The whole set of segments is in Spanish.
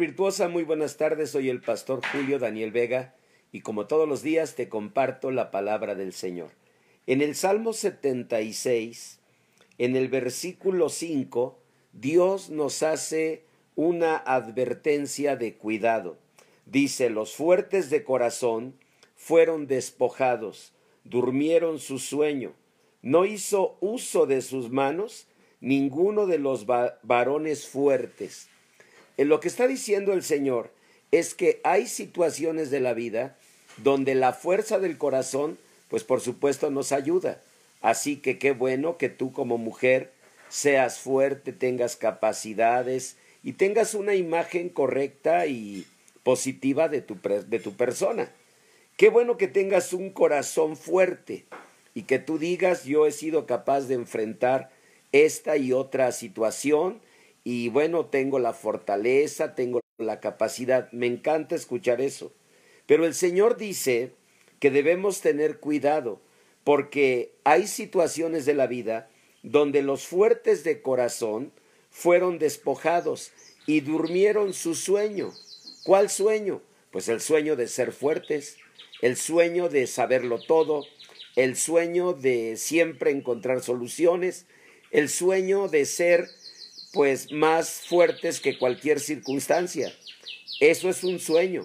virtuosa, muy buenas tardes. Soy el pastor Julio Daniel Vega y como todos los días te comparto la palabra del Señor. En el Salmo 76, en el versículo 5, Dios nos hace una advertencia de cuidado. Dice, los fuertes de corazón fueron despojados, durmieron su sueño, no hizo uso de sus manos ninguno de los varones fuertes. Lo que está diciendo el Señor es que hay situaciones de la vida donde la fuerza del corazón, pues por supuesto nos ayuda. Así que qué bueno que tú como mujer seas fuerte, tengas capacidades y tengas una imagen correcta y positiva de tu, de tu persona. Qué bueno que tengas un corazón fuerte y que tú digas yo he sido capaz de enfrentar esta y otra situación y bueno, tengo la fortaleza, tengo la capacidad. Me encanta escuchar eso. Pero el Señor dice que debemos tener cuidado porque hay situaciones de la vida donde los fuertes de corazón fueron despojados y durmieron su sueño. ¿Cuál sueño? Pues el sueño de ser fuertes, el sueño de saberlo todo, el sueño de siempre encontrar soluciones, el sueño de ser pues más fuertes que cualquier circunstancia. Eso es un sueño,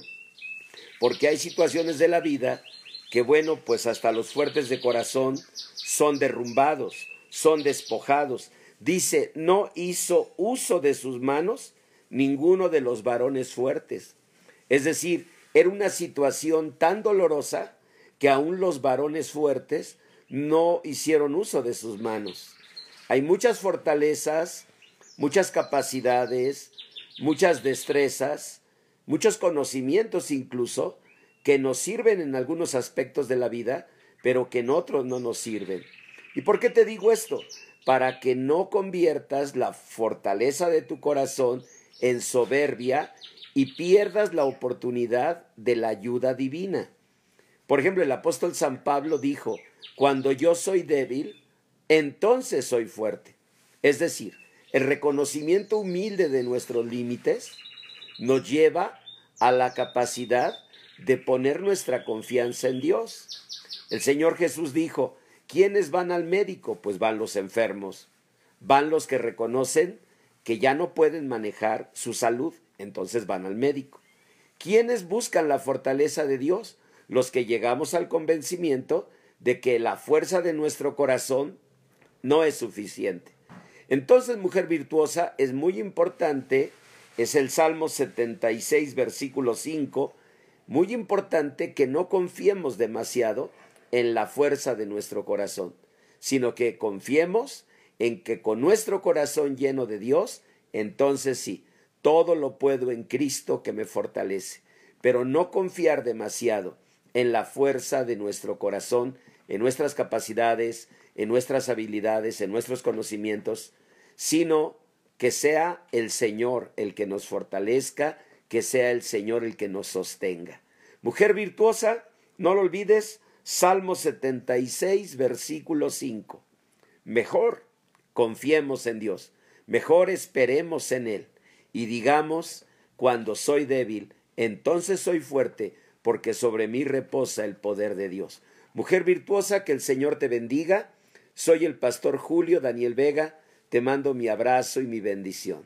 porque hay situaciones de la vida que bueno, pues hasta los fuertes de corazón son derrumbados, son despojados. Dice, no hizo uso de sus manos ninguno de los varones fuertes. Es decir, era una situación tan dolorosa que aún los varones fuertes no hicieron uso de sus manos. Hay muchas fortalezas, muchas capacidades, muchas destrezas, muchos conocimientos incluso, que nos sirven en algunos aspectos de la vida, pero que en otros no nos sirven. ¿Y por qué te digo esto? Para que no conviertas la fortaleza de tu corazón en soberbia y pierdas la oportunidad de la ayuda divina. Por ejemplo, el apóstol San Pablo dijo, cuando yo soy débil, entonces soy fuerte. Es decir, el reconocimiento humilde de nuestros límites nos lleva a la capacidad de poner nuestra confianza en Dios. El Señor Jesús dijo, ¿quiénes van al médico? Pues van los enfermos, van los que reconocen que ya no pueden manejar su salud, entonces van al médico. ¿Quiénes buscan la fortaleza de Dios? Los que llegamos al convencimiento de que la fuerza de nuestro corazón no es suficiente. Entonces, mujer virtuosa, es muy importante, es el Salmo 76, versículo 5, muy importante que no confiemos demasiado en la fuerza de nuestro corazón, sino que confiemos en que con nuestro corazón lleno de Dios, entonces sí, todo lo puedo en Cristo que me fortalece, pero no confiar demasiado en la fuerza de nuestro corazón, en nuestras capacidades, en nuestras habilidades, en nuestros conocimientos, sino que sea el Señor el que nos fortalezca, que sea el Señor el que nos sostenga. Mujer virtuosa, no lo olvides, Salmo 76, versículo 5. Mejor confiemos en Dios, mejor esperemos en Él y digamos, cuando soy débil, entonces soy fuerte, porque sobre mí reposa el poder de Dios. Mujer virtuosa, que el Señor te bendiga soy el pastor Julio Daniel Vega, te mando mi abrazo y mi bendición.